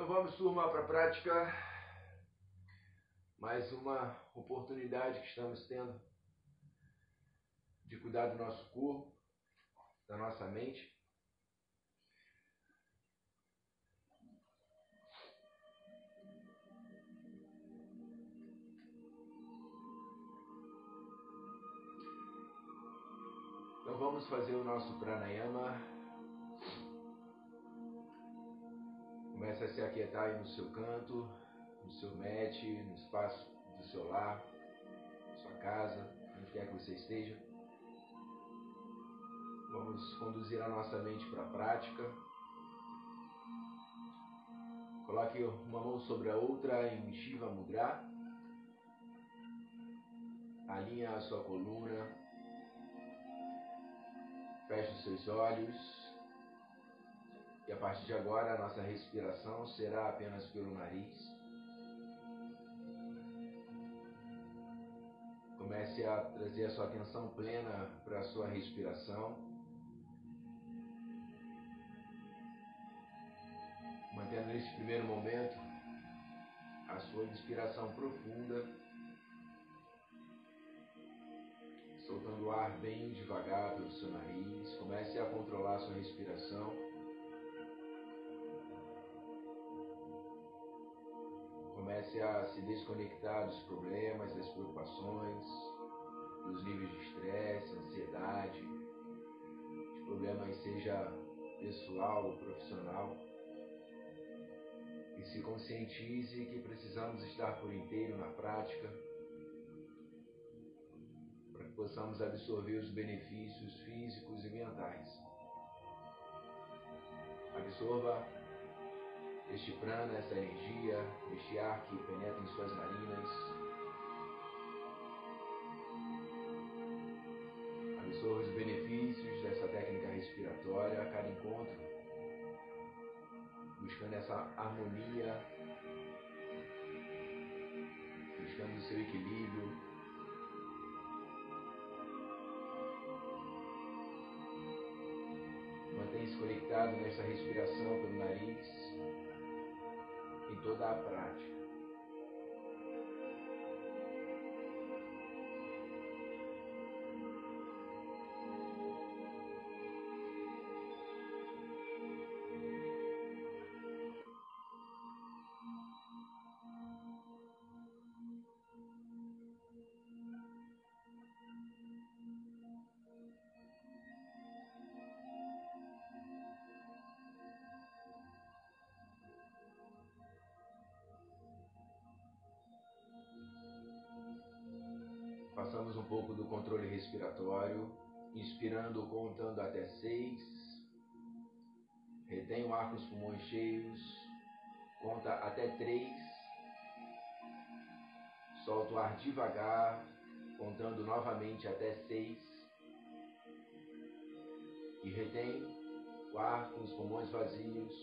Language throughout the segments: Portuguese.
Então vamos, turma, para a prática. Mais uma oportunidade que estamos tendo de cuidar do nosso corpo, da nossa mente. Então vamos fazer o nosso pranayama Comece a se aquietar aí no seu canto, no seu mat, no espaço do seu lar, sua casa, onde quer que você esteja. Vamos conduzir a nossa mente para a prática. Coloque uma mão sobre a outra em Shiva Mudra. Alinha a sua coluna. Feche os seus olhos. E a partir de agora, a nossa respiração será apenas pelo nariz. Comece a trazer a sua atenção plena para a sua respiração. Mantendo nesse primeiro momento a sua inspiração profunda, soltando o ar bem devagar pelo seu nariz. Comece a controlar a sua respiração. Comece a se desconectar dos problemas, das preocupações, dos níveis de estresse, ansiedade, de problemas seja pessoal ou profissional. E se conscientize que precisamos estar por inteiro na prática para que possamos absorver os benefícios físicos e mentais. Absorva este prana, essa energia, este ar que penetra em suas narinas. Absorva os benefícios dessa técnica respiratória a cada encontro, buscando essa harmonia, buscando o seu equilíbrio. Mantenha-se conectado nessa respiração pelo nariz toda a prática. Pouco do controle respiratório, inspirando, contando até seis. Retém o ar com os pulmões cheios, conta até três. Solta o ar devagar, contando novamente até seis. E retém o ar com os pulmões vazios,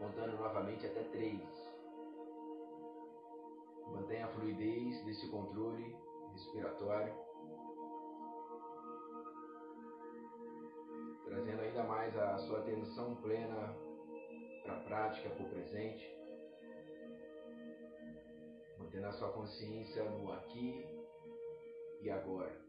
contando novamente até três. Mantenha a fluidez desse controle respiratório, trazendo ainda mais a sua atenção plena para a prática, para o presente, mantendo a sua consciência no aqui e agora.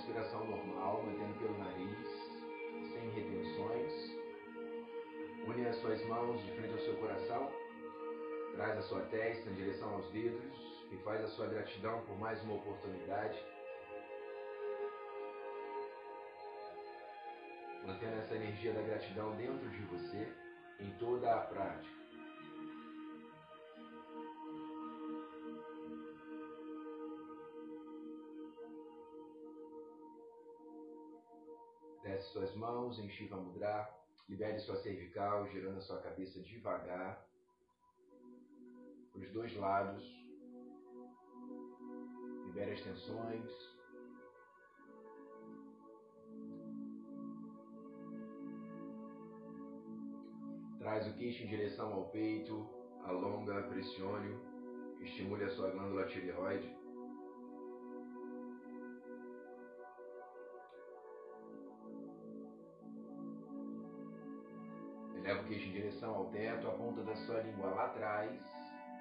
Respiração normal, mantendo pelo nariz, sem retenções. Une as suas mãos de frente ao seu coração. Traz a sua testa em direção aos dedos e faz a sua gratidão por mais uma oportunidade. mantendo essa energia da gratidão dentro de você em toda a prática. Mãos em Shiva Mudra, libere sua cervical, girando a sua cabeça devagar os dois lados. Libere as tensões. Traz o queixo em direção ao peito, alonga, pressione, estimule a sua glândula tireoide. Queixo em direção ao teto, a ponta da sua língua lá atrás,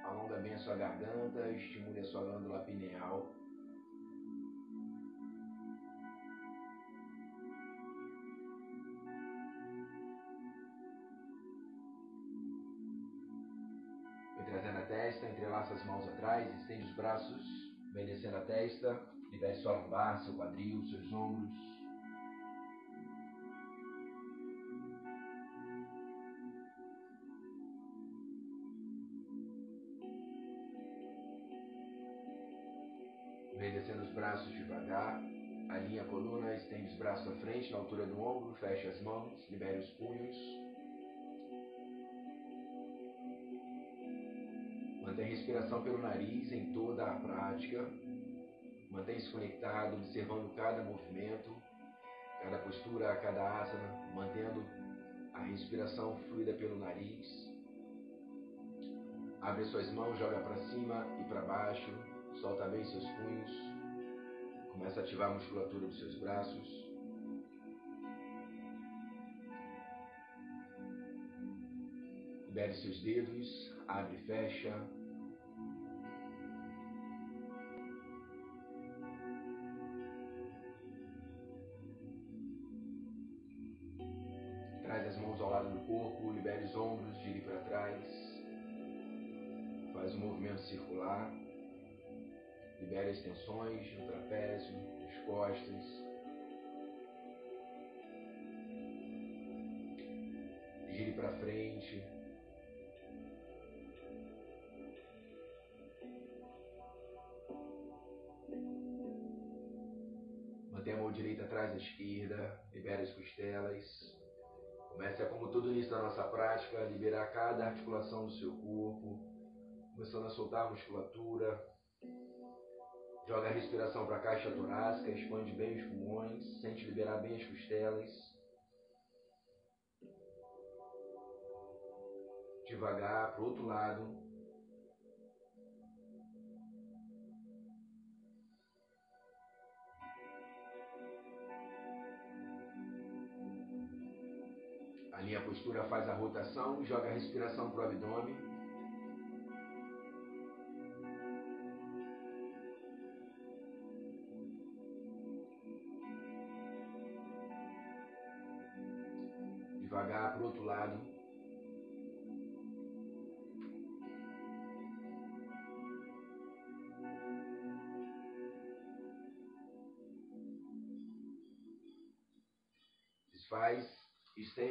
alonga bem a sua garganta, estimule a sua glândula pineal. Entrelaça as mãos atrás, estende os braços, vem descendo a testa, libere sua lombar, seu quadril, seus ombros. Vem descendo os braços devagar, alinha a coluna, estende os braços à frente, na altura do ombro, feche as mãos, libere os punhos. Mantém a respiração pelo nariz em toda a prática. Mantenha-se conectado, observando cada movimento, cada postura, cada asana, mantendo a respiração fluida pelo nariz. Abre suas mãos, joga para cima e para baixo, solta bem seus punhos. Começa a ativar a musculatura dos seus braços. Libere seus dedos, abre e fecha. corpo, libere os ombros, gire para trás. Faz um movimento circular. Libere as tensões no trapézio, nas costas. Gire para frente. Mantenha a mão direita atrás da esquerda. Libere as costelas. Comece a, como todo início da nossa prática, liberar cada articulação do seu corpo, começando a soltar a musculatura. Joga a respiração para a caixa torácica, expande bem os pulmões, sente liberar bem as costelas. Devagar para o outro lado. A postura, faz a rotação, joga a respiração para o abdômen.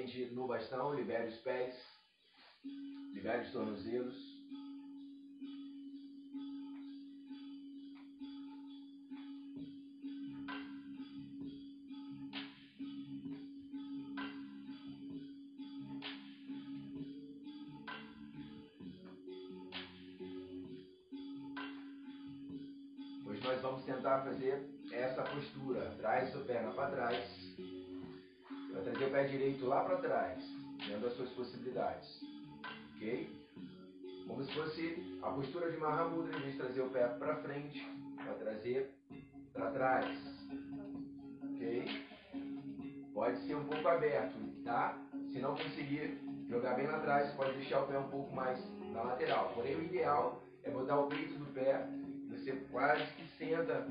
Estende no bastão, libere os pés, libere os tornozelos. Mahamudra, em vez trazer o pé para frente, vai trazer para trás. Ok? Pode ser um pouco aberto, tá? Se não conseguir jogar bem lá atrás, pode deixar o pé um pouco mais na lateral. Porém, o ideal é botar o peito do pé, você quase que senta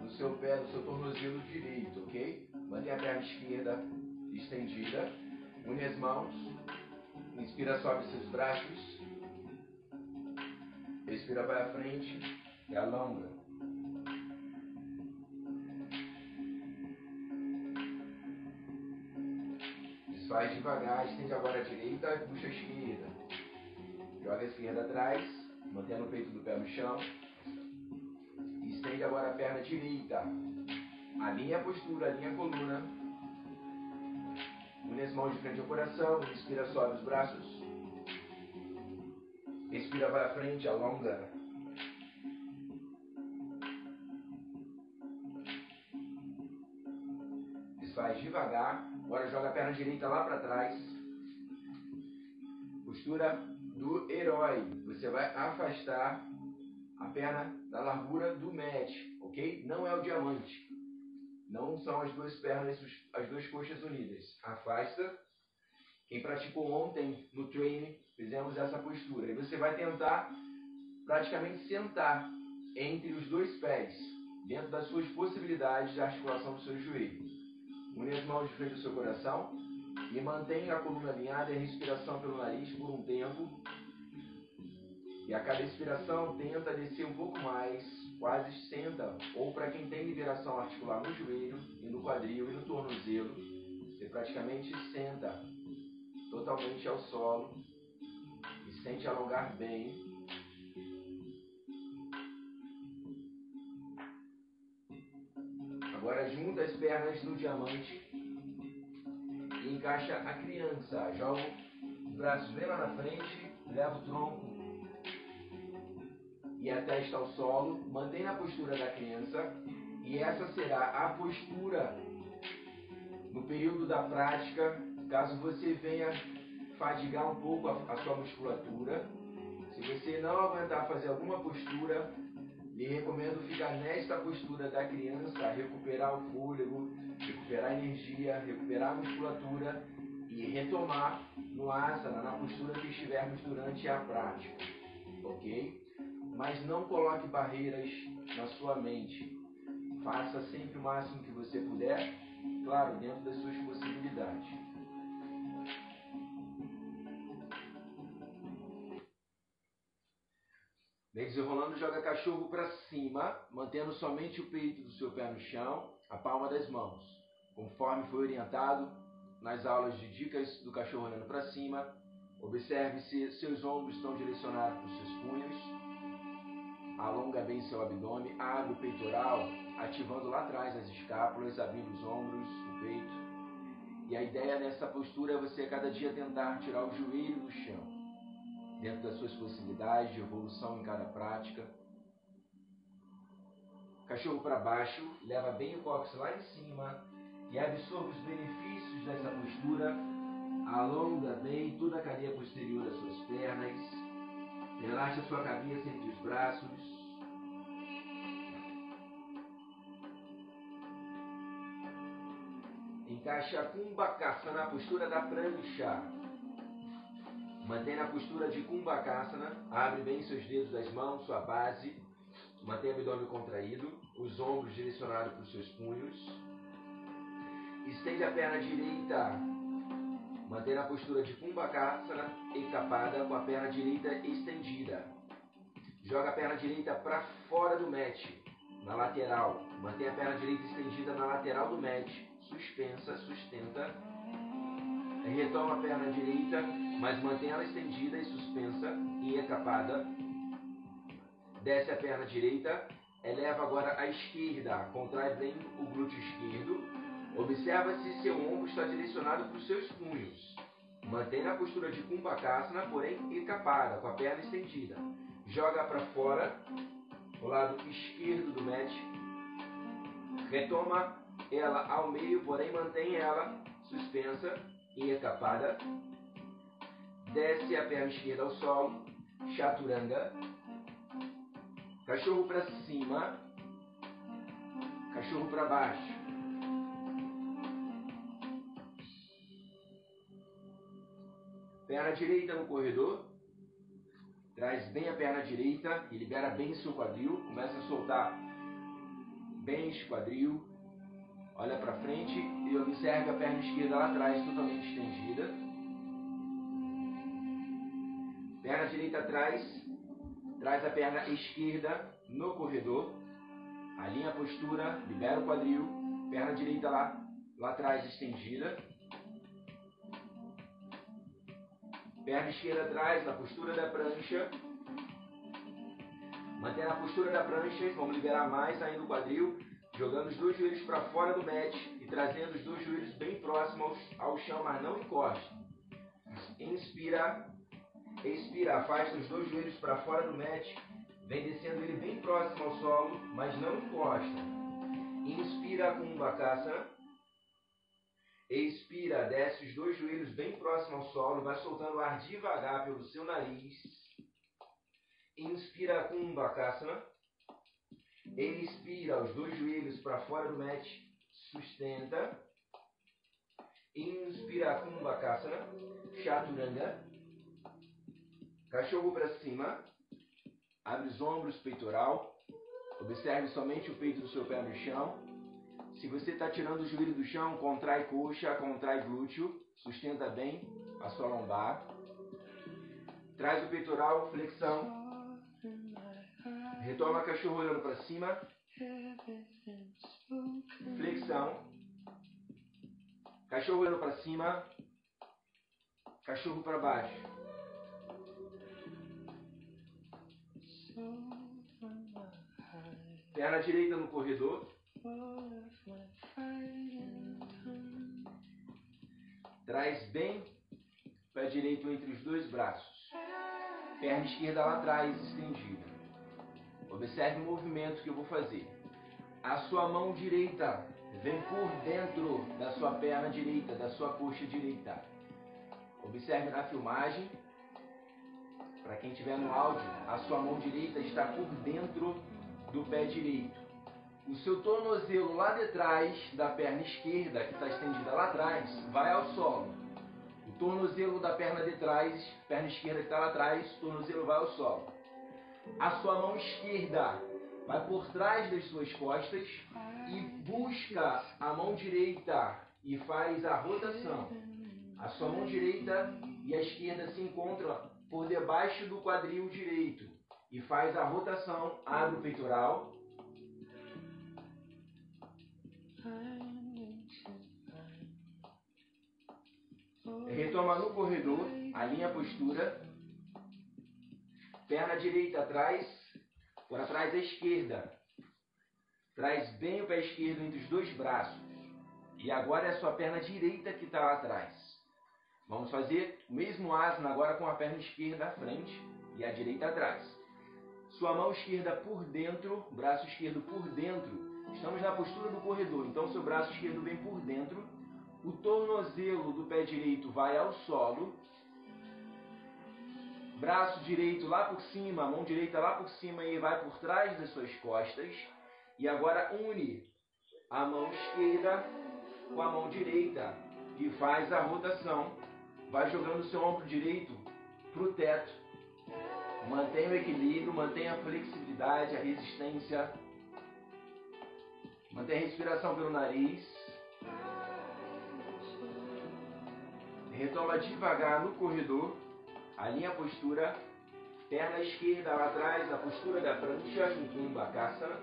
no seu pé, no seu tornozelo direito, ok? Mantenha a perna esquerda estendida. Une as mãos. Inspira, sobe seus braços. Respira para frente e alonga. Desfaz devagar, estende agora a direita e puxa a esquerda. Joga a esquerda atrás, mantendo o peito do pé no chão. Estende agora a perna direita. Alinha a postura, alinha a coluna. Une as mãos de frente ao coração, inspira, sobe os braços. Expira para frente, alonga. Desfaz devagar. Agora joga a perna direita lá para trás. Postura do herói. Você vai afastar a perna da largura do match, ok? Não é o diamante. Não são as duas pernas, as duas coxas unidas. Afasta. Quem praticou ontem no treino, fizemos essa postura. E você vai tentar praticamente sentar entre os dois pés, dentro das suas possibilidades de articulação do seu joelho. Une as mãos de frente ao seu coração e mantenha a coluna alinhada e a respiração pelo nariz por um tempo. E a cada expiração tenta descer um pouco mais quase senta, ou para quem tem liberação articular no joelho e no quadril e no tornozelo, você praticamente senta totalmente ao solo e sente alongar bem. Agora junta as pernas no diamante e encaixa a criança. Joga os braços bem lá na frente, leva o tronco e a testa ao solo, mantém a postura da criança e essa será a postura no período da prática, caso você venha fadigar um pouco a, a sua musculatura. Se você não aguentar fazer alguma postura, lhe recomendo ficar nesta postura da criança, recuperar o fôlego, recuperar a energia, recuperar a musculatura e retomar no asana, na postura que estivermos durante a prática. Ok? mas não coloque barreiras na sua mente. Faça sempre o máximo que você puder, claro, dentro das suas possibilidades. Vem desenrolando, joga cachorro para cima, mantendo somente o peito do seu pé no chão, a palma das mãos. Conforme foi orientado nas aulas de dicas do cachorro olhando para cima, observe se seus ombros estão direcionados para os seus punhos alonga bem seu abdômen, abre o peitoral, ativando lá atrás as escápulas, abrindo os ombros, o peito. E a ideia nessa postura é você cada dia tentar tirar o joelho do chão, dentro das suas possibilidades de evolução em cada prática. Cachorro para baixo, leva bem o cóccix lá em cima e absorve os benefícios dessa postura. Alonga bem toda a cadeia posterior das suas pernas Relaxa sua cabeça entre os braços. Encaixa a Kumbhakasana na postura da prancha. Mantenha a postura de Kumbhakasana. Abre bem seus dedos das mãos, sua base. Mantenha o abdômen contraído, os ombros direcionados para os seus punhos. Estende a perna direita Manter a postura de Kumbhakasana encapada com a perna direita estendida. Joga a perna direita para fora do mat, na lateral. Mantém a perna direita estendida na lateral do mat. Suspensa, sustenta. Retoma a perna direita, mas mantém ela estendida e suspensa e encapada. Desce a perna direita. Eleva agora a esquerda. Contrai bem o glúteo esquerdo Observa se seu ombro está direcionado para os seus punhos. Mantenha a postura de Kumbhakasana, porém encapada, com a perna estendida. Joga para fora, o lado esquerdo do mat. Retoma ela ao meio, porém mantém ela suspensa e encapada. Desce a perna esquerda ao solo. Chaturanga. Cachorro para cima. Cachorro para baixo. Perna direita no corredor. Traz bem a perna direita e libera bem seu quadril. Começa a soltar bem esse quadril. Olha para frente e observe a perna esquerda lá atrás, totalmente estendida. Perna direita atrás. Traz a perna esquerda no corredor. Alinha a postura, libera o quadril. Perna direita lá, lá atrás estendida. Perna esquerda atrás, na postura da prancha. Mantém a postura da prancha, vamos liberar mais ainda o quadril, jogando os dois joelhos para fora do mat e trazendo os dois joelhos bem próximos ao chão, mas não encosta. Inspira, expira, afasta os dois joelhos para fora do mat, vem descendo ele bem próximo ao solo, mas não encosta. Inspira Kumbhakasana. Expira, desce os dois joelhos bem próximo ao solo, vai soltando o ar devagar pelo seu nariz. Inspira Kumbhakasana. Expira os dois joelhos para fora do mat, sustenta. Inspira Kumbhakasana. Chaturanga. Cachorro para cima. Abre os ombros, peitoral. Observe somente o peito do seu pé no chão. Se você está tirando o joelho do chão, contrai coxa, contrai glúteo, sustenta bem a sua lombar. Traz o peitoral, flexão. Retoma cachorro olhando para cima. Flexão. Cachorro olhando para cima. Cachorro para baixo. Perna direita no corredor. Traz bem pé direito entre os dois braços. Perna esquerda lá atrás, estendida. Observe o movimento que eu vou fazer. A sua mão direita vem por dentro da sua perna direita, da sua coxa direita. Observe na filmagem. Para quem estiver no áudio, a sua mão direita está por dentro do pé direito o seu tornozelo lá de trás da perna esquerda, que está estendida lá atrás, vai ao solo. O tornozelo da perna de trás, perna esquerda que está lá atrás, o tornozelo vai ao solo. A sua mão esquerda vai por trás das suas costas e busca a mão direita e faz a rotação. A sua mão direita e a esquerda se encontram por debaixo do quadril direito e faz a rotação, abre o peitoral Retoma no corredor, alinha a postura. Perna direita atrás, por atrás da esquerda. Traz bem o pé esquerdo entre os dois braços. E agora é a sua perna direita que está lá atrás. Vamos fazer o mesmo asana agora com a perna esquerda à frente e a direita atrás. Sua mão esquerda por dentro, braço esquerdo por dentro. Estamos na postura do corredor, então seu braço esquerdo vem por dentro o tornozelo do pé direito vai ao solo, braço direito lá por cima, mão direita lá por cima e vai por trás das suas costas. E agora une a mão esquerda com a mão direita e faz a rotação. Vai jogando seu ombro direito para o teto. Mantenha o equilíbrio, mantenha a flexibilidade, a resistência. Mantenha a respiração pelo nariz. Retoma devagar no corredor, alinha a postura, perna esquerda lá atrás, a postura da prancha, Kumbhakasana.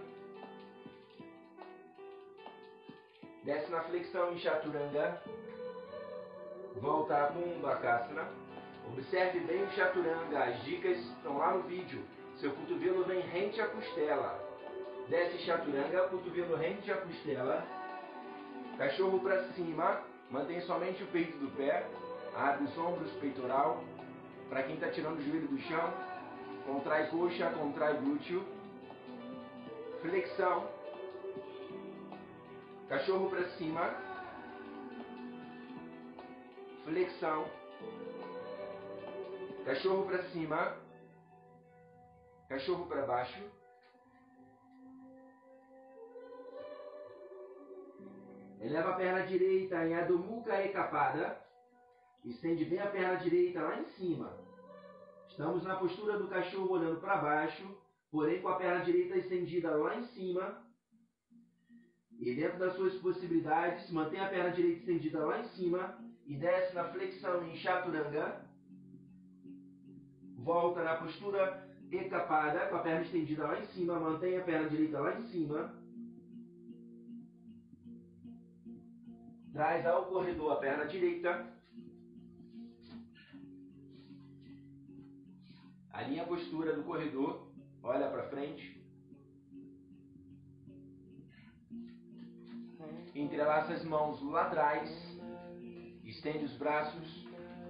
Desce na flexão em Chaturanga. Volta a Kumbhakasana. Observe bem o Chaturanga, as dicas estão lá no vídeo. Seu cotovelo vem rente à costela. Desce Chaturanga, cotovelo rente à costela. Cachorro para cima, mantém somente o peito do pé. Abre os ombros, peitoral. Para quem está tirando o joelho do chão, contrai coxa, contrai glúteo. Flexão. Cachorro para cima. Flexão. Cachorro para cima. Cachorro para baixo. Eleva a perna direita em Adho Mukha Ekapada. Estende bem a perna direita lá em cima. Estamos na postura do cachorro olhando para baixo, porém com a perna direita estendida lá em cima. E dentro das suas possibilidades, mantém a perna direita estendida lá em cima e desce na flexão em chaturanga. Volta na postura ecapada, com a perna estendida lá em cima, mantém a perna direita lá em cima. Traz ao corredor a perna direita Alinha a postura do corredor, olha para frente. Entrelaça as mãos lá atrás, estende os braços,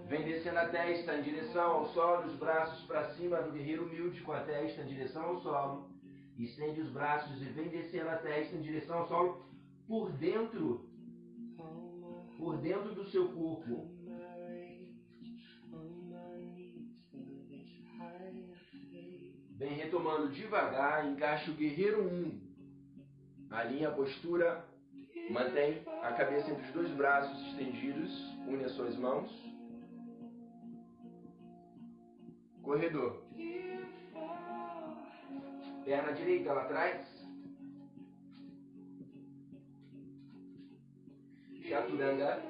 vem descendo a testa em direção ao solo, os braços para cima do guerreiro humilde com a testa em direção ao solo. Estende os braços e vem descendo a testa em direção ao solo por dentro, por dentro do seu corpo. Vem retomando devagar, encaixa o guerreiro 1. Alinha a postura, mantém a cabeça entre os dois braços estendidos, une as suas mãos. Corredor. Perna direita lá atrás. Chaturanga.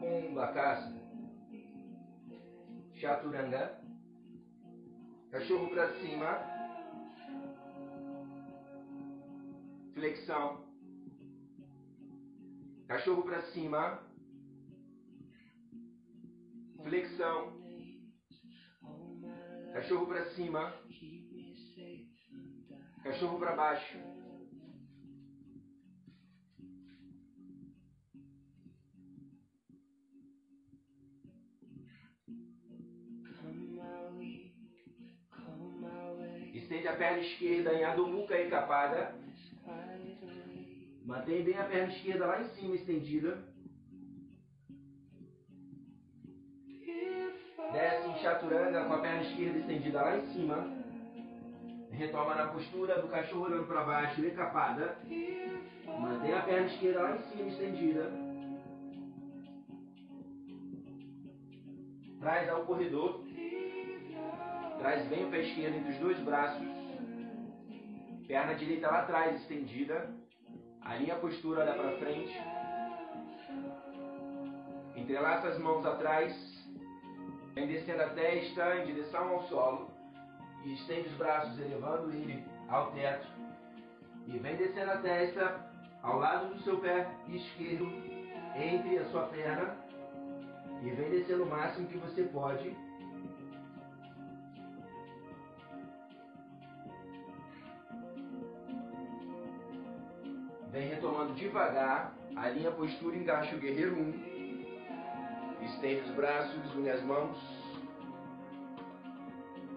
Kumbhakasana. Chaturanga. Cachorro para cima. Flexão. Cachorro para cima. Flexão. Cachorro para cima. Cachorro para baixo. Estende a perna esquerda em Adho Mukha Ekapada. Mantém bem a perna esquerda lá em cima estendida. Desce em Chaturanga com a perna esquerda estendida lá em cima. Retoma na postura do cachorro olhando para baixo, ecapada. Mantém a perna esquerda lá em cima estendida. Traz ao corredor. Traz bem o pé esquerdo entre os dois braços. Perna direita lá atrás, estendida. Alinha a postura, olha para frente. Entrelaça as mãos atrás. Vem descendo a testa em direção ao solo. E estende os braços, elevando ele ao teto. E vem descendo a testa ao lado do seu pé esquerdo, entre a sua perna. E vem descendo o máximo que você pode Vem retomando devagar, alinha a postura, encaixa o guerreiro 1. Estende os braços, une as mãos.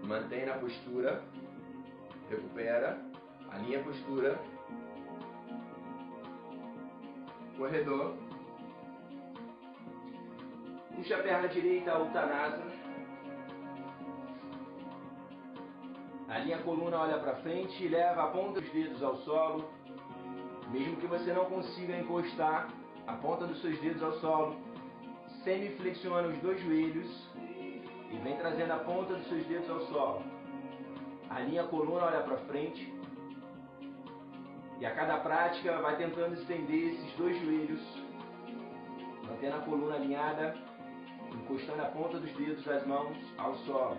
Mantém na postura. Recupera. Alinha a postura. Corredor. Puxa a perna direita, Uttanasana. Alinha a coluna, olha para frente, leva a ponta dos dedos ao solo. Mesmo que você não consiga encostar a ponta dos seus dedos ao solo, semi-flexiona os dois joelhos e vem trazendo a ponta dos seus dedos ao solo. Alinha a coluna, olha para frente. E a cada prática vai tentando estender esses dois joelhos, mantendo a coluna alinhada, encostando a ponta dos dedos das mãos ao solo.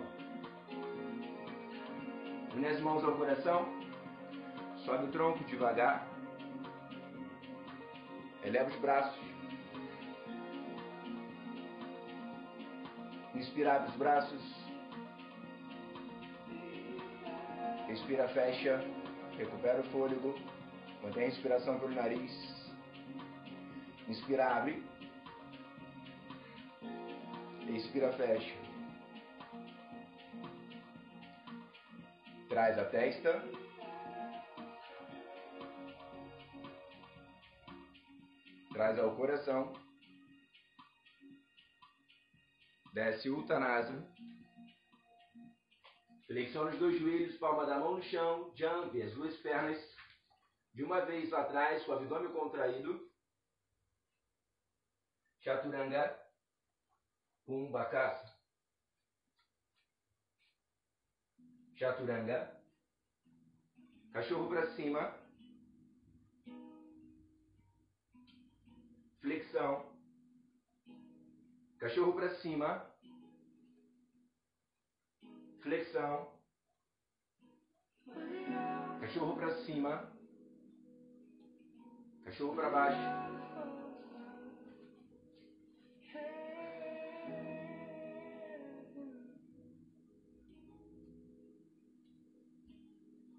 Une as mãos ao coração, sobe o tronco devagar. Eleva os braços. Inspira, os braços. Respira, fecha. Recupera o fôlego. Mantém a respiração pelo nariz. Inspira, abre. Expira, fecha. Traz a testa. Traz ao coração, desce Uttanasana, flexiona os dois joelhos, palma da mão no chão, jump, as duas pernas. De uma vez lá atrás, com o abdômen contraído, Chaturanga, Kumbhakasa, Chaturanga, cachorro para cima, flexão, cachorro para cima, flexão, cachorro para cima, cachorro para baixo.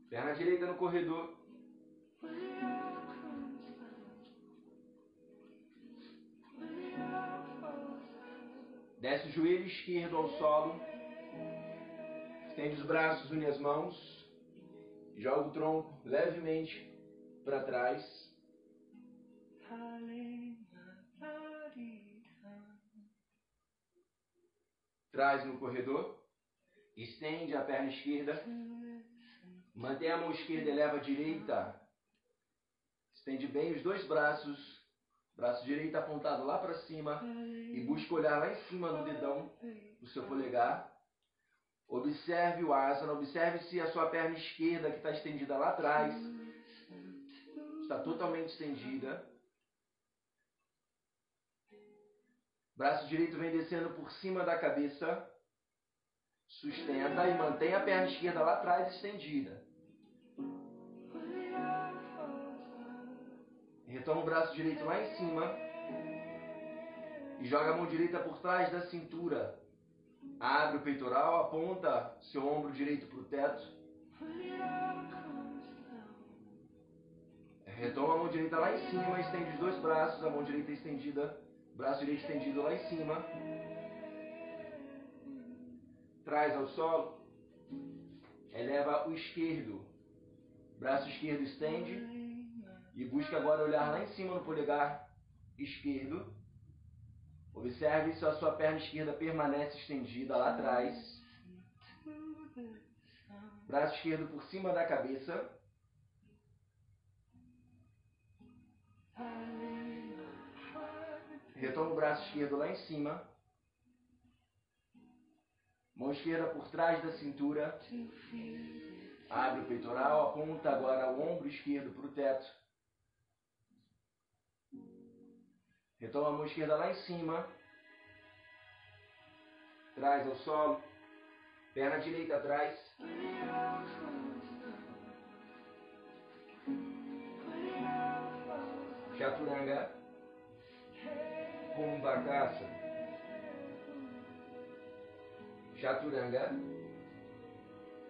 Perna direita no corredor. Desce o joelho esquerdo ao solo. Estende os braços, une as mãos. Joga o tronco levemente para trás. Traz no corredor. Estende a perna esquerda. Mantém a mão esquerda, eleva a direita. Estende bem os dois braços. Braço direito apontado lá para cima. E busca olhar lá em cima no dedão do seu polegar. Observe o asana. Observe se a sua perna esquerda, que está estendida lá atrás, está totalmente estendida. Braço direito vem descendo por cima da cabeça. Sustenta e mantém a perna esquerda lá atrás estendida. Retoma o braço direito lá em cima. E joga a mão direita por trás da cintura. Abre o peitoral, aponta seu ombro direito para o teto. Retoma a mão direita lá em cima, estende os dois braços, a mão direita estendida, braço direito estendido lá em cima traz ao solo, eleva o esquerdo, braço esquerdo estende e busca agora olhar lá em cima no polegar esquerdo. Observe se a sua perna esquerda permanece estendida lá atrás. Braço esquerdo por cima da cabeça. Retoma o braço esquerdo lá em cima. Mão esquerda por trás da cintura. Abre o peitoral, aponta agora o ombro esquerdo para o teto. Retoma a mão esquerda lá em cima. Traz ao solo. Perna direita atrás. Chaturanga. Kumbhakasa. Chaturanga.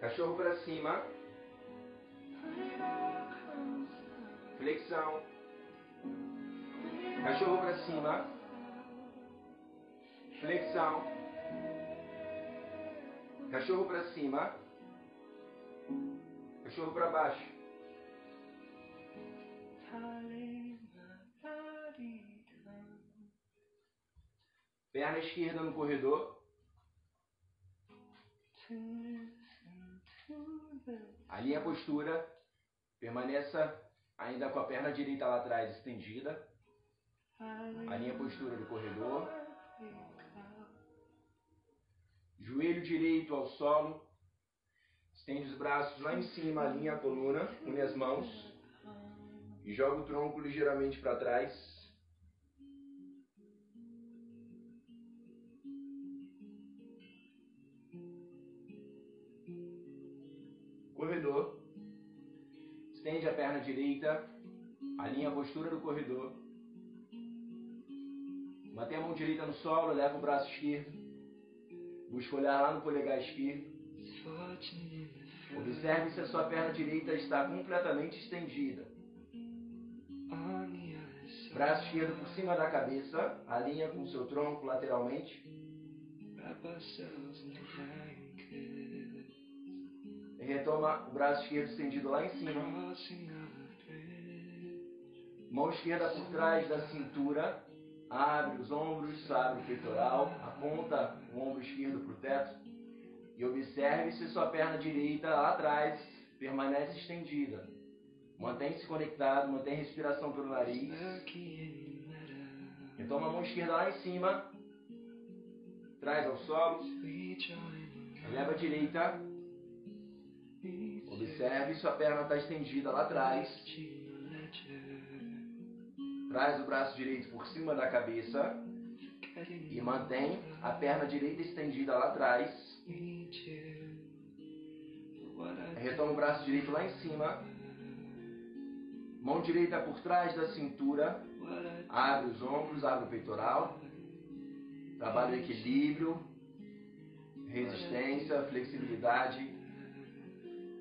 Cachorro para cima. Flexão. Cachorro para cima. Flexão. Cachorro para cima. Cachorro para baixo. Perna esquerda no corredor. Alinhe a postura. Permaneça ainda com a perna direita lá atrás estendida. A postura do corredor. Joelho direito ao solo. Estende os braços lá em cima, alinha a coluna, une as mãos. E joga o tronco ligeiramente para trás. corredor. Estende a perna direita, alinha a postura do corredor. Mantém a mão direita no solo, leva o braço esquerdo. Busca olhar lá no polegar esquerdo. Observe se a sua perna direita está completamente estendida. Braço esquerdo por cima da cabeça, alinha com o seu tronco lateralmente. Retoma o braço esquerdo estendido lá em cima. Mão esquerda por trás da cintura. Abre os ombros, abre o peitoral. Aponta o ombro esquerdo para o teto. E observe se sua perna direita lá atrás permanece estendida. Mantém-se conectado, mantém respiração pelo nariz. Retoma a mão esquerda lá em cima. Traz ao solo. Eleva a direita. Observe se a perna está estendida lá atrás. Traz o braço direito por cima da cabeça. E mantém a perna direita estendida lá atrás. Retoma o braço direito lá em cima. Mão direita por trás da cintura. Abre os ombros, abre o peitoral. Trabalha o equilíbrio, resistência, flexibilidade.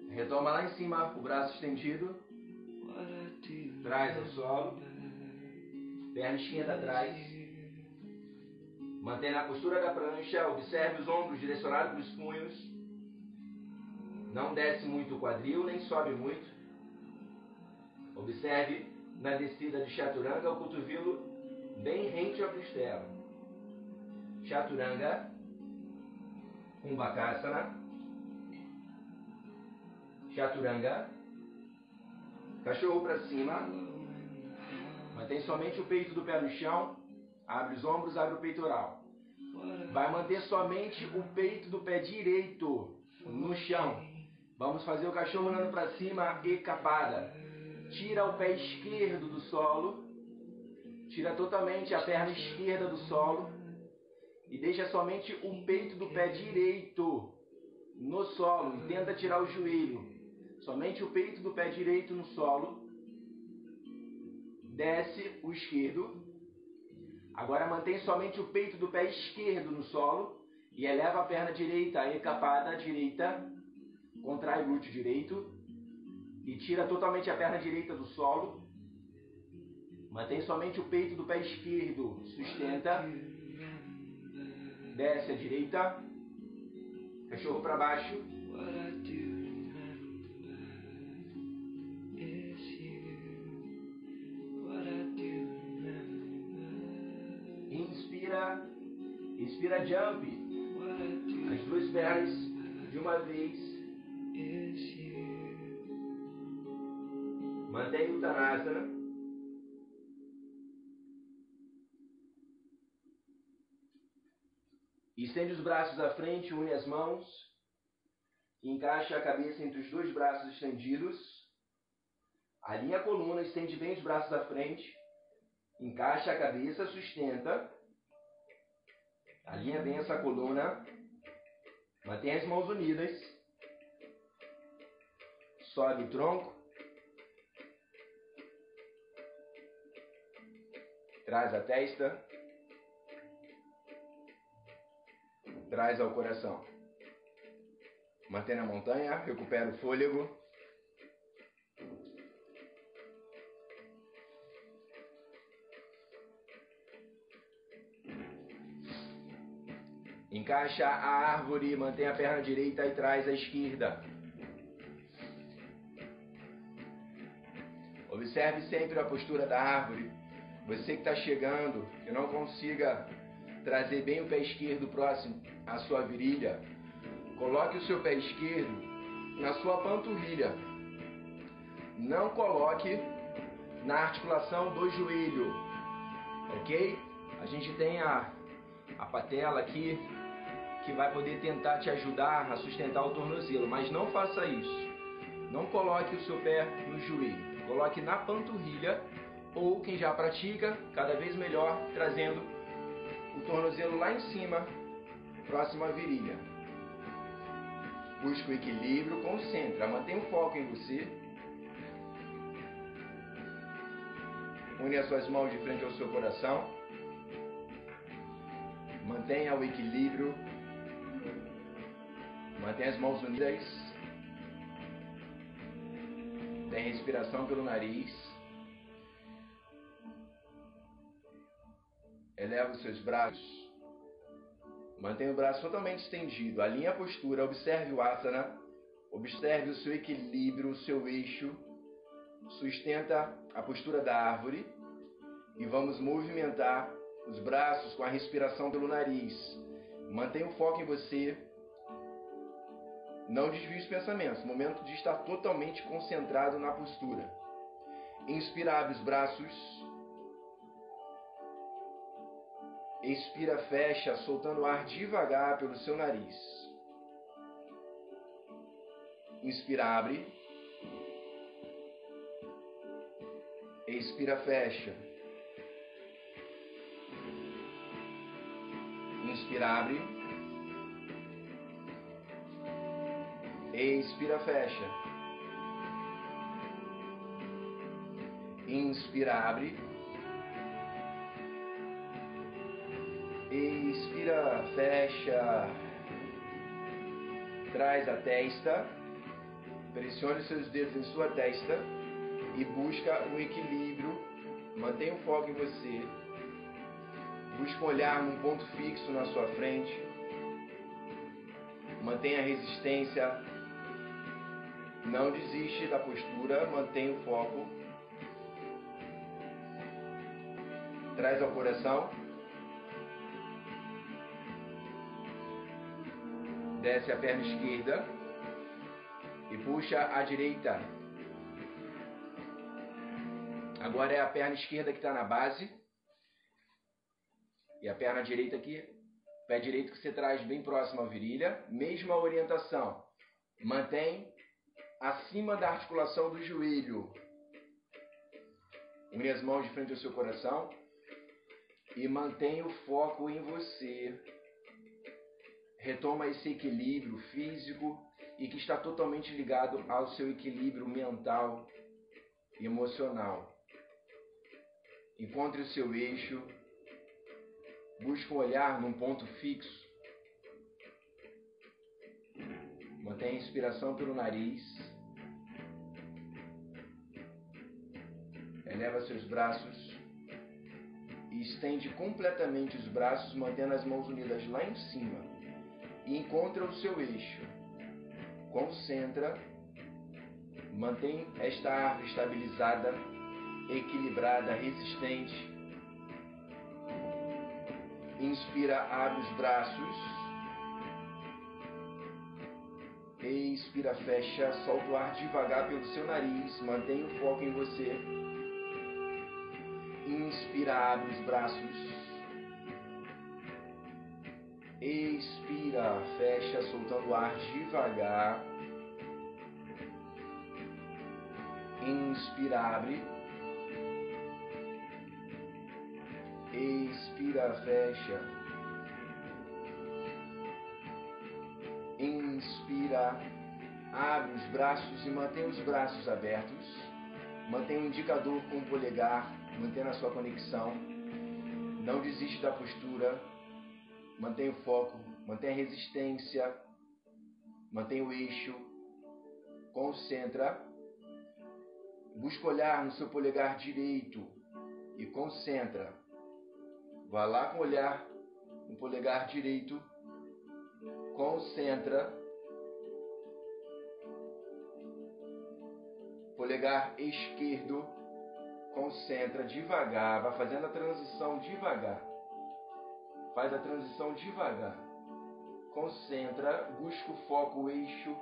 Retoma lá em cima o braço estendido. Traz ao solo. Perna esquerda atrás. Mantém a postura da prancha. Observe os ombros direcionados para os punhos. Não desce muito o quadril, nem sobe muito. Observe na descida de chaturanga o cotovelo bem rente à costela. Chaturanga, Kumbhakasana, Chaturanga, cachorro para cima, mantém somente o peito do pé no chão, abre os ombros, abre o peitoral. Vai manter somente o peito do pé direito no chão. Vamos fazer o cachorro olhando para cima e capada. Tira o pé esquerdo do solo. Tira totalmente a perna esquerda do solo. E deixa somente o peito do pé direito no solo. E tenta tirar o joelho. Somente o peito do pé direito no solo. Desce o esquerdo. Agora mantém somente o peito do pé esquerdo no solo. E eleva a perna direita, e capada direita. Contrai o glúteo direito e tira totalmente a perna direita do solo. Mantém somente o peito do pé esquerdo. Sustenta. Desce a direita. Cachorro para baixo. Inspira jump. As duas pernas de uma vez. Mantém o Uttanasana. Estende os braços à frente, une as mãos. Encaixa a cabeça entre os dois braços estendidos. Alinha a coluna, estende bem os braços à frente. Encaixa a cabeça, sustenta. Alinha bem essa coluna. Mantém as mãos unidas. Sobe o tronco. Traz a testa. Traz ao coração. Mantém na montanha, recupera o fôlego. Encaixa a árvore, mantém a perna direita e traz a esquerda. Observe sempre a postura da árvore. Você que está chegando, que não consiga trazer bem o pé esquerdo próximo à sua virilha, coloque o seu pé esquerdo na sua panturrilha. Não coloque na articulação do joelho, ok? A gente tem a, a patela aqui que vai poder tentar te ajudar a sustentar o tornozelo, mas não faça isso. Não coloque o seu pé no joelho, coloque na panturrilha ou quem já pratica, cada vez melhor, trazendo o tornozelo lá em cima, próximo à virilha. Busque o equilíbrio, concentra, mantenha o foco em você. Une as suas mãos de frente ao seu coração. Mantenha o equilíbrio. Mantenha as mãos unidas. Tem respiração pelo nariz. Eleva os seus braços. Mantenha o braço totalmente estendido. Alinhe a postura. Observe o asana. Observe o seu equilíbrio, o seu eixo. Sustenta a postura da árvore. E vamos movimentar os braços com a respiração pelo nariz. Mantenha o foco em você. Não desvie os pensamentos. Momento de estar totalmente concentrado na postura. Inspira, abre os braços. Expira, fecha, soltando o ar devagar pelo seu nariz. Inspira, abre. Expira, fecha. Inspira, abre. Expira, fecha. Inspira, abre. Expira, fecha. Traz a testa. Pressione seus dedos em sua testa e busca o equilíbrio. Mantenha o foco em você. Busca olhar num ponto fixo na sua frente. Mantenha a resistência. Não desiste da postura, mantenha o foco. Traz ao coração. Desce a perna esquerda e puxa a direita. Agora é a perna esquerda que está na base. E a perna direita aqui. Pé direito que você traz bem próximo à virilha. Mesma orientação. Mantém acima da articulação do joelho. Une as mãos de frente ao seu coração. E mantém o foco em você. Retoma esse equilíbrio físico e que está totalmente ligado ao seu equilíbrio mental e emocional. Encontre o seu eixo, busque um olhar num ponto fixo. Mantenha a inspiração pelo nariz. Eleva seus braços e estende completamente os braços, mantendo as mãos unidas lá em cima. E encontra o seu eixo concentra, mantém esta árvore estabilizada, equilibrada, resistente. Inspira, abre os braços. Expira, fecha, solta o ar devagar pelo seu nariz, mantém o foco em você. Inspira, abre os braços. Expira, fecha, soltando o ar devagar. Inspira, abre. Expira, fecha. Inspira, abre os braços e mantém os braços abertos. Mantém o indicador com o polegar, mantendo a sua conexão. Não desiste da postura Mantenha o foco, mantenha a resistência, mantenha o eixo, concentra. Busca olhar no seu polegar direito e concentra. Vá lá com o olhar no polegar direito, concentra. Polegar esquerdo, concentra devagar, vá fazendo a transição devagar. Faz a transição devagar. Concentra, busca o foco, o eixo,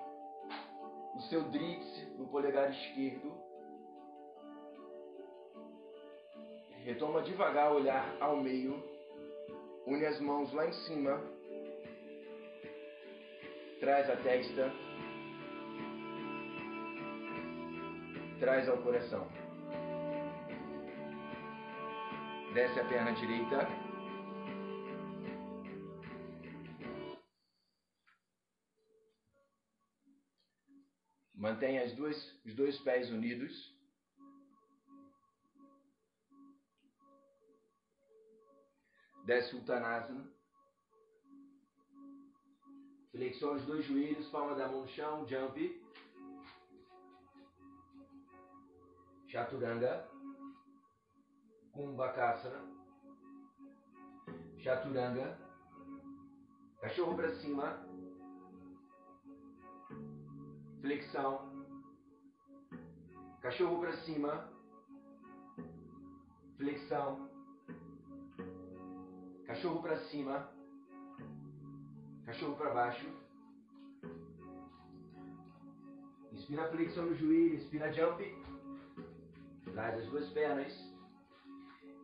o seu dritz no polegar esquerdo. Retoma devagar o olhar ao meio. Une as mãos lá em cima. Traz a testa. Traz ao coração. Desce a perna direita. Mantenha as duas, os dois pés unidos. Desce o Uttanasana. Flexiona os dois joelhos, palma da mão no chão, jump. Chaturanga. Kumbhakasana. Chaturanga. Cachorro para cima flexão, cachorro para cima, flexão, cachorro para cima, cachorro para baixo. Inspira flexão no joelho, inspira jump. Traz as duas pernas.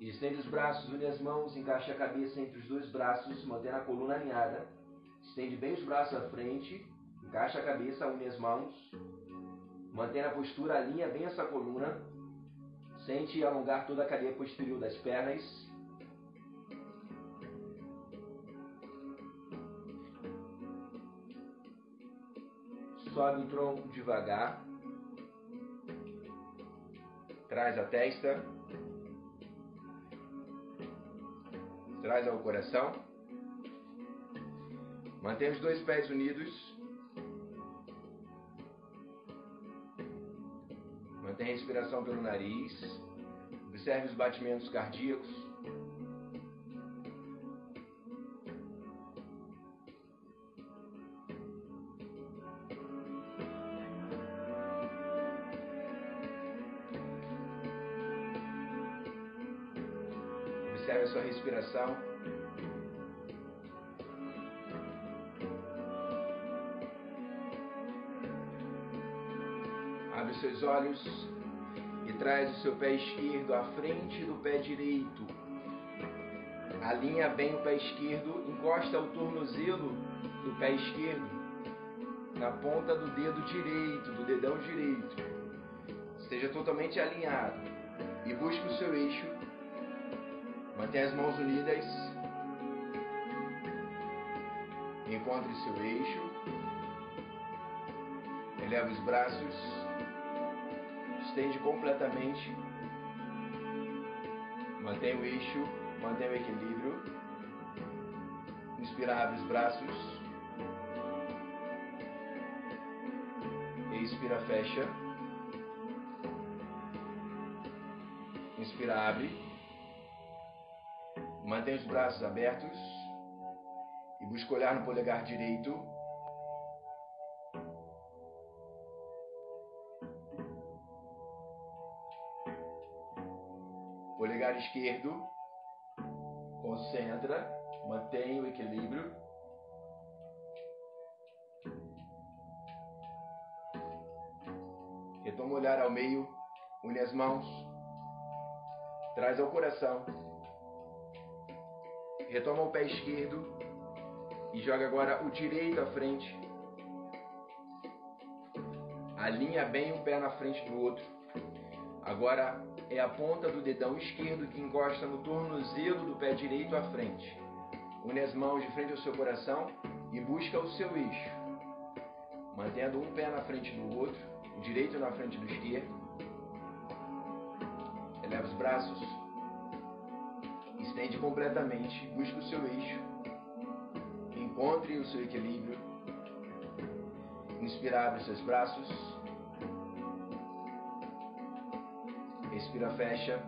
Estende os braços, une as mãos, encaixa a cabeça entre os dois braços, mantendo a coluna alinhada. Estende bem os braços à frente Encaixa a cabeça, une as mãos. Mantém a postura, alinha bem essa coluna. Sente alongar toda a cadeia posterior das pernas. Sobe o tronco devagar. Traz a testa. traz ao coração. Mantenha os dois pés unidos. Mantenha a respiração pelo nariz. Observe os batimentos cardíacos. Respiração. Abre os seus olhos e traz o seu pé esquerdo à frente do pé direito. Alinha bem o pé esquerdo, encosta o tornozelo do pé esquerdo na ponta do dedo direito, do dedão direito. Esteja totalmente alinhado e busque o seu eixo. Mantenha as mãos unidas. Encontre seu eixo. Eleva os braços estende completamente. Mantenha o eixo, mantenha o equilíbrio. Inspira, abre os braços. Expira, fecha. Inspira, abre. Mantenha os braços abertos. E busca olhar no polegar direito. Polegar esquerdo. Concentra. Mantém o equilíbrio. Retoma o olhar ao meio. Une as mãos. Traz ao coração. Retoma o pé esquerdo. E joga agora o direito à frente. Alinha bem um pé na frente do outro. Agora é a ponta do dedão esquerdo que encosta no tornozelo do pé direito à frente. Une as mãos de frente ao seu coração e busca o seu eixo, mantendo um pé na frente do outro, o direito na frente do esquerdo. Eleva os braços, estende completamente, busca o seu eixo, encontre o seu equilíbrio. Inspira, abre seus braços. Respira, fecha.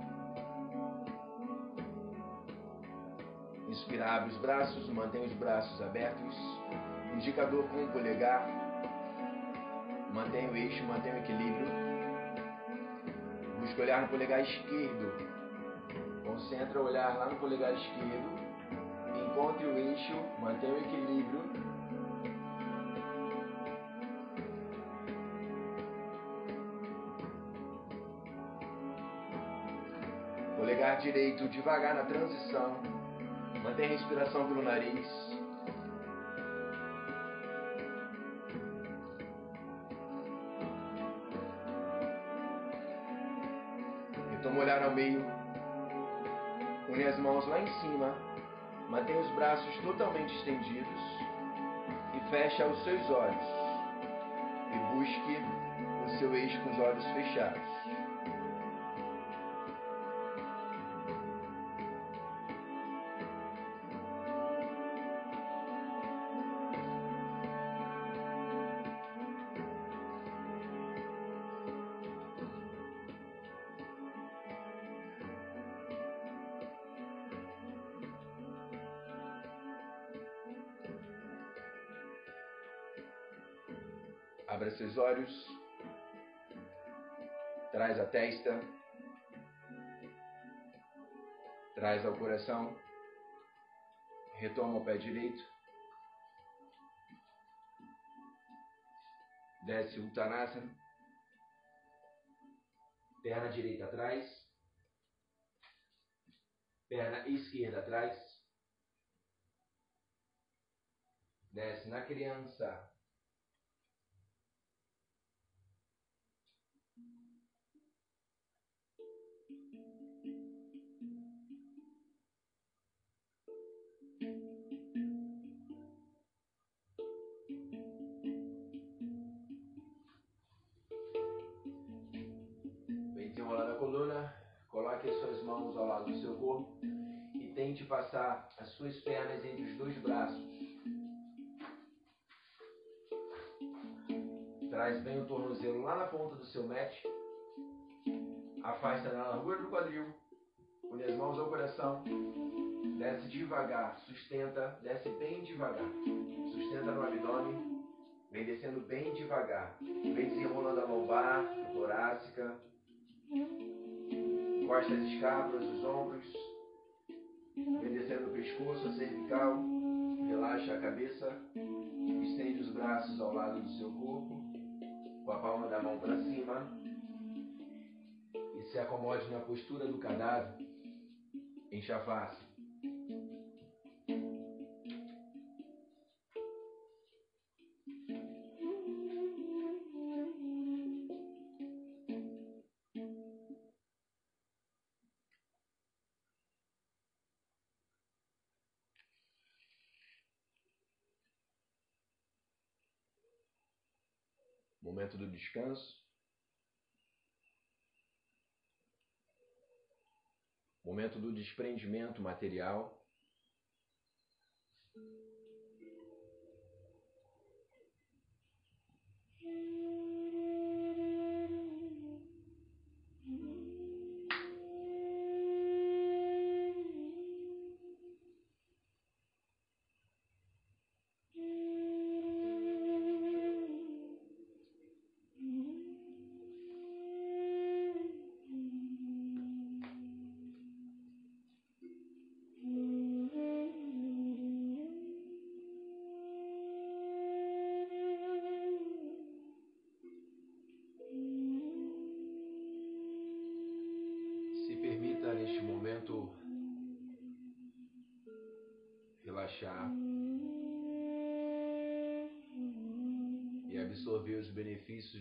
Inspira, abre os braços, mantém os braços abertos. Indicador com o polegar. Mantém o eixo, mantém o equilíbrio. Busca olhar no polegar esquerdo. Concentra o olhar lá no polegar esquerdo. Encontre o eixo, mantém o equilíbrio. Polegar direito devagar na transição. Mantém a respiração pelo nariz. Retoma o olhar ao meio. As mãos lá em cima. Mantém os braços totalmente estendidos. E fecha os seus olhos. E busque o seu eixo com os olhos fechados. Abra seus olhos. Traz a testa. Traz ao coração. Retoma o pé direito. Desce o Uttanasana. Perna direita atrás. Perna esquerda atrás. Desce na criança. Ao lado do seu corpo e tente passar as suas pernas entre os dois braços. Traz bem o tornozelo lá na ponta do seu mat Afasta na largura do quadril. Une as mãos ao coração. Desce devagar. Sustenta. Desce bem devagar. Sustenta no abdômen. Vem descendo bem devagar. Vem desenrolando a lombar, a torácica. Encosta as escápulas, os ombros. Vem descendo o pescoço, a cervical. Relaxa a cabeça. Estende os braços ao lado do seu corpo. Com a palma da mão para cima. E se acomode na postura do cadáver. Enche a face. Do descanso. Momento do desprendimento material.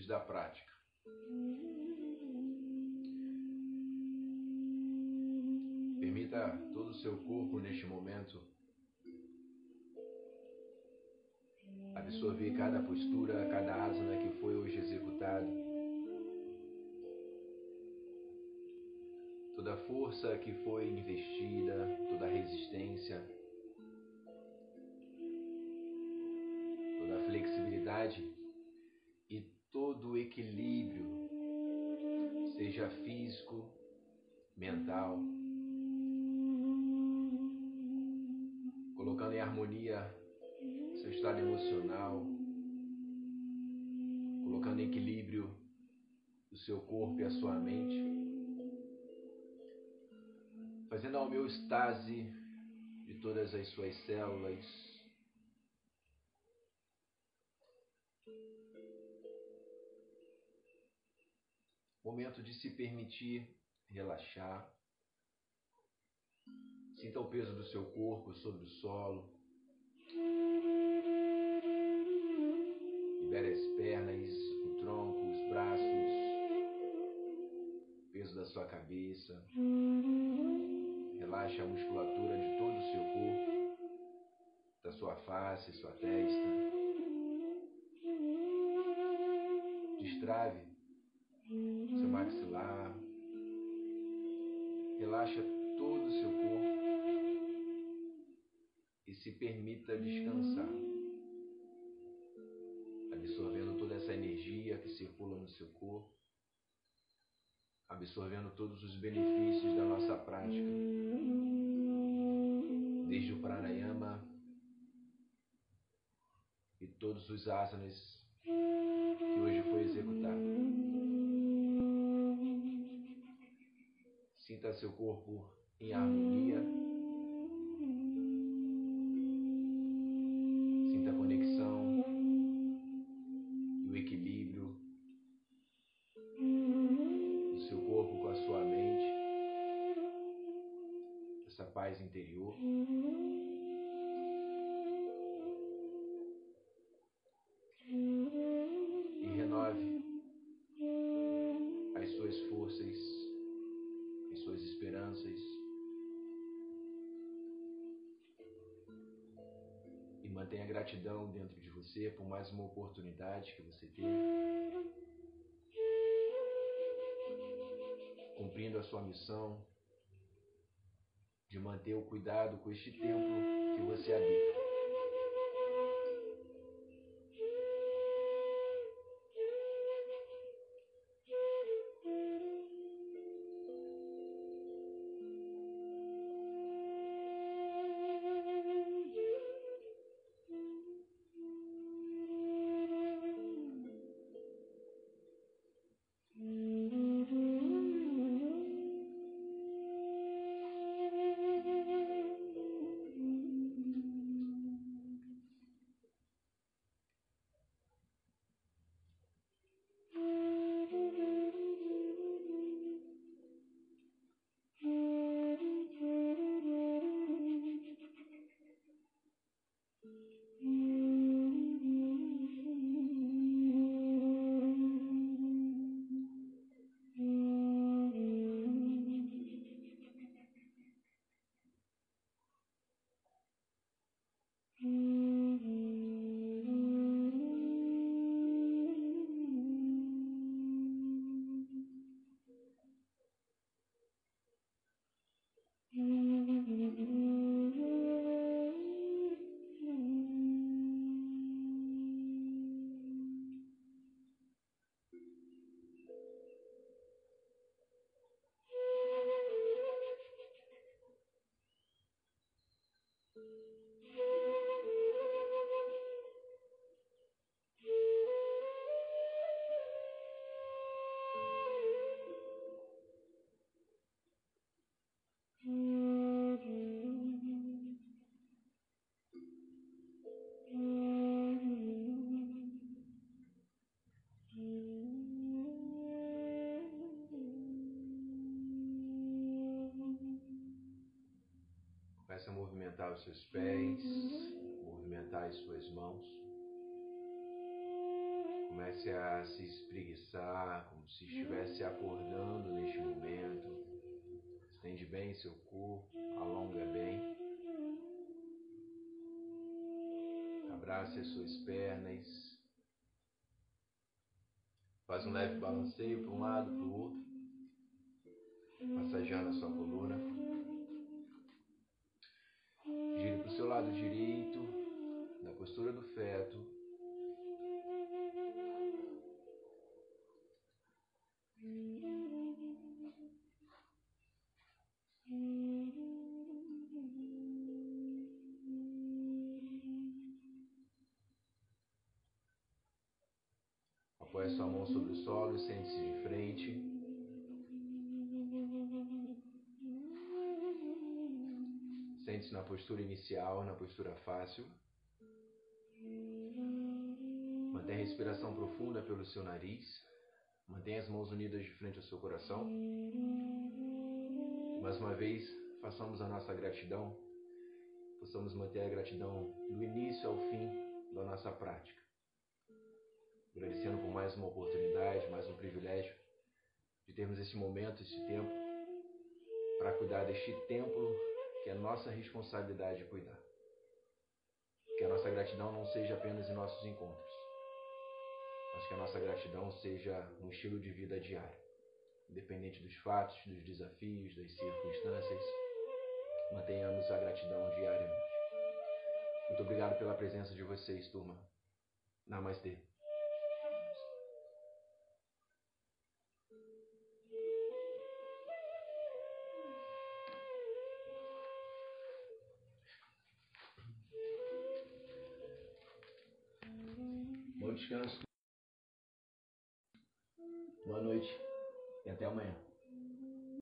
Da prática. Permita todo o seu corpo neste momento absorver cada postura, cada asana que foi hoje executado. Toda a força que foi investida, toda a resistência. flexibilidade e todo o equilíbrio, seja físico, mental, colocando em harmonia seu estado emocional, colocando em equilíbrio o seu corpo e a sua mente, fazendo a homeostase de todas as suas células Momento de se permitir relaxar. Sinta o peso do seu corpo sobre o solo. Libere as pernas, o tronco, os braços, o peso da sua cabeça. Relaxe a musculatura de todo o seu corpo, da sua face, sua testa. Destrave seu maxilar. Relaxa todo o seu corpo. E se permita descansar, absorvendo toda essa energia que circula no seu corpo, absorvendo todos os benefícios da nossa prática, desde o pranayama. E todos os asanas que hoje foi executado. Sinta seu corpo em harmonia. Oportunidade que você teve, cumprindo a sua missão de manter o cuidado com este templo que você habita. Seus pés, movimentar as suas mãos. Comece a se espreguiçar como se estivesse acordando neste momento. Estende bem seu corpo, alonga bem. Abrace as suas pernas. Faz um leve balanceio para um lado, para o outro, massageando a sua coluna. Lado direito, na postura do feto. Apoie sua mão sobre o solo e sente-se de frente. Na postura inicial, na postura fácil. Mantenha a respiração profunda pelo seu nariz. Mantenha as mãos unidas de frente ao seu coração. Mais uma vez, façamos a nossa gratidão. Possamos manter a gratidão do início ao fim da nossa prática agradecendo por mais uma oportunidade, mais um privilégio de termos esse momento, esse tempo, para cuidar deste templo que é nossa responsabilidade de cuidar. Que a nossa gratidão não seja apenas em nossos encontros, mas que a nossa gratidão seja um estilo de vida diário, independente dos fatos, dos desafios, das circunstâncias. Mantenhamos a gratidão diariamente. Muito obrigado pela presença de vocês, turma. Namastê.